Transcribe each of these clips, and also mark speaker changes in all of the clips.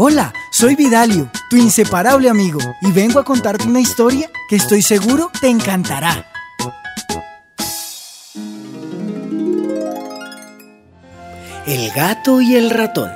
Speaker 1: Hola, soy Vidalio, tu inseparable amigo, y vengo a contarte una historia que estoy seguro te encantará.
Speaker 2: El gato y el ratón.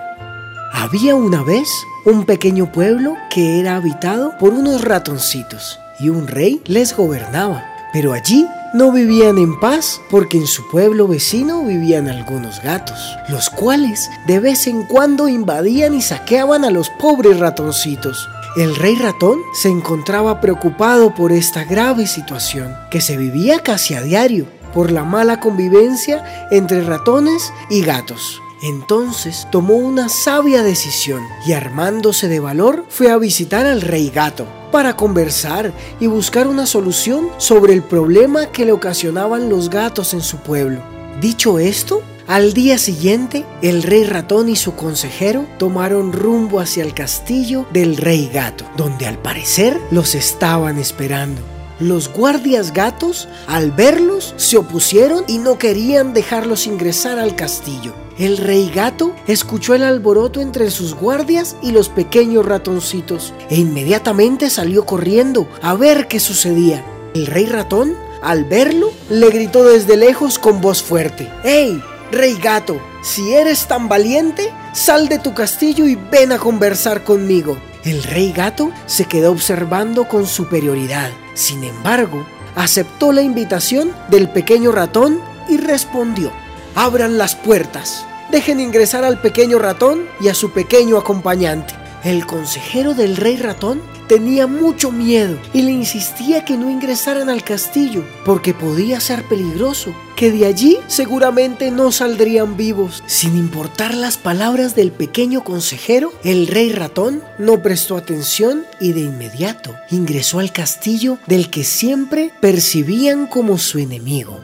Speaker 2: Había una vez un pequeño pueblo que era habitado por unos ratoncitos y un rey les gobernaba. Pero allí no vivían en paz porque en su pueblo vecino vivían algunos gatos, los cuales de vez en cuando invadían y saqueaban a los pobres ratoncitos. El rey ratón se encontraba preocupado por esta grave situación, que se vivía casi a diario por la mala convivencia entre ratones y gatos. Entonces tomó una sabia decisión y armándose de valor fue a visitar al rey gato para conversar y buscar una solución sobre el problema que le ocasionaban los gatos en su pueblo. Dicho esto, al día siguiente, el rey ratón y su consejero tomaron rumbo hacia el castillo del rey gato, donde al parecer los estaban esperando. Los guardias gatos, al verlos, se opusieron y no querían dejarlos ingresar al castillo. El rey gato escuchó el alboroto entre sus guardias y los pequeños ratoncitos e inmediatamente salió corriendo a ver qué sucedía. El rey ratón, al verlo, le gritó desde lejos con voz fuerte, ¡Hey, rey gato! Si eres tan valiente, sal de tu castillo y ven a conversar conmigo. El rey gato se quedó observando con superioridad. Sin embargo, aceptó la invitación del pequeño ratón y respondió, abran las puertas, dejen ingresar al pequeño ratón y a su pequeño acompañante. El consejero del rey ratón tenía mucho miedo y le insistía que no ingresaran al castillo porque podía ser peligroso, que de allí seguramente no saldrían vivos. Sin importar las palabras del pequeño consejero, el rey ratón no prestó atención y de inmediato ingresó al castillo del que siempre percibían como su enemigo.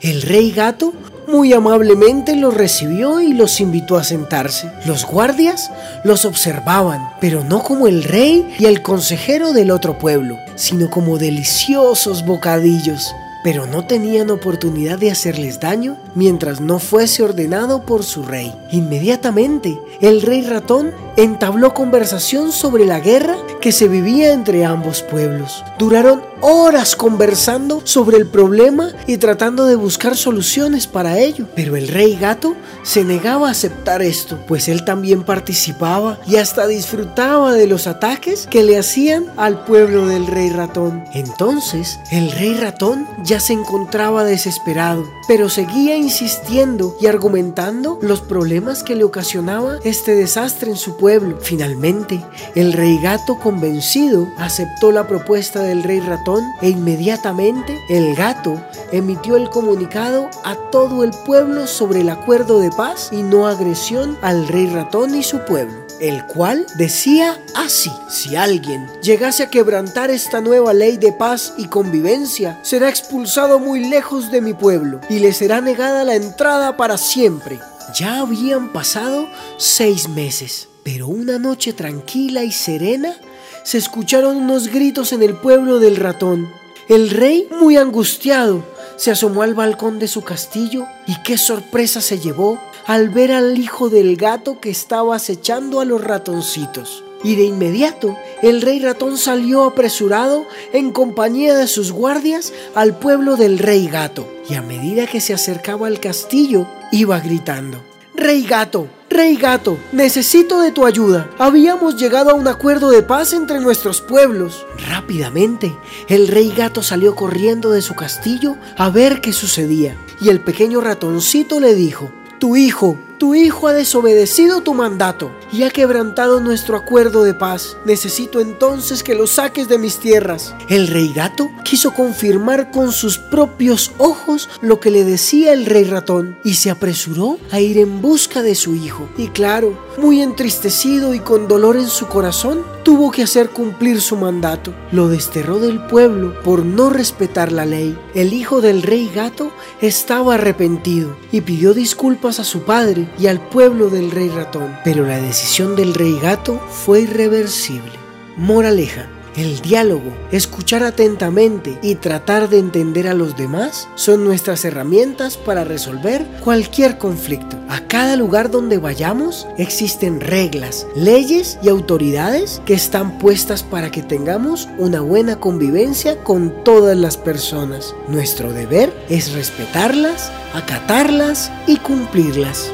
Speaker 2: El rey gato muy amablemente los recibió y los invitó a sentarse. Los guardias los observaban, pero no como el rey y el consejero del otro pueblo, sino como deliciosos bocadillos pero no tenían oportunidad de hacerles daño mientras no fuese ordenado por su rey. Inmediatamente, el rey ratón entabló conversación sobre la guerra que se vivía entre ambos pueblos. Duraron horas conversando sobre el problema y tratando de buscar soluciones para ello, pero el rey gato se negaba a aceptar esto, pues él también participaba y hasta disfrutaba de los ataques que le hacían al pueblo del rey ratón. Entonces, el rey ratón ya se encontraba desesperado, pero seguía insistiendo y argumentando los problemas que le ocasionaba este desastre en su pueblo. Finalmente, el rey gato convencido aceptó la propuesta del rey ratón e inmediatamente el gato emitió el comunicado a todo el pueblo sobre el acuerdo de paz y no agresión al rey ratón y su pueblo el cual decía así, si alguien llegase a quebrantar esta nueva ley de paz y convivencia, será expulsado muy lejos de mi pueblo y le será negada la entrada para siempre. Ya habían pasado seis meses, pero una noche tranquila y serena se escucharon unos gritos en el pueblo del ratón. El rey, muy angustiado, se asomó al balcón de su castillo y qué sorpresa se llevó al ver al hijo del gato que estaba acechando a los ratoncitos. Y de inmediato el rey ratón salió apresurado en compañía de sus guardias al pueblo del rey gato. Y a medida que se acercaba al castillo, iba gritando, Rey gato, Rey gato, necesito de tu ayuda. Habíamos llegado a un acuerdo de paz entre nuestros pueblos. Rápidamente, el rey gato salió corriendo de su castillo a ver qué sucedía. Y el pequeño ratoncito le dijo, tu hijo, tu hijo ha desobedecido tu mandato y ha quebrantado nuestro acuerdo de paz. Necesito entonces que lo saques de mis tierras. El rey gato quiso confirmar con sus propios ojos lo que le decía el rey ratón y se apresuró a ir en busca de su hijo. Y claro, muy entristecido y con dolor en su corazón, tuvo que hacer cumplir su mandato. Lo desterró del pueblo por no respetar la ley. El hijo del rey gato estaba arrepentido y pidió disculpas a su padre y al pueblo del rey ratón, pero la decisión del rey gato fue irreversible. Moraleja, El diálogo, escuchar atentamente y tratar de entender a los demás son nuestras herramientas para resolver cualquier conflicto. A cada lugar donde vayamos existen reglas, leyes y autoridades que están puestas para que tengamos una buena convivencia con todas las personas. Nuestro deber es respetarlas, acatarlas y cumplirlas.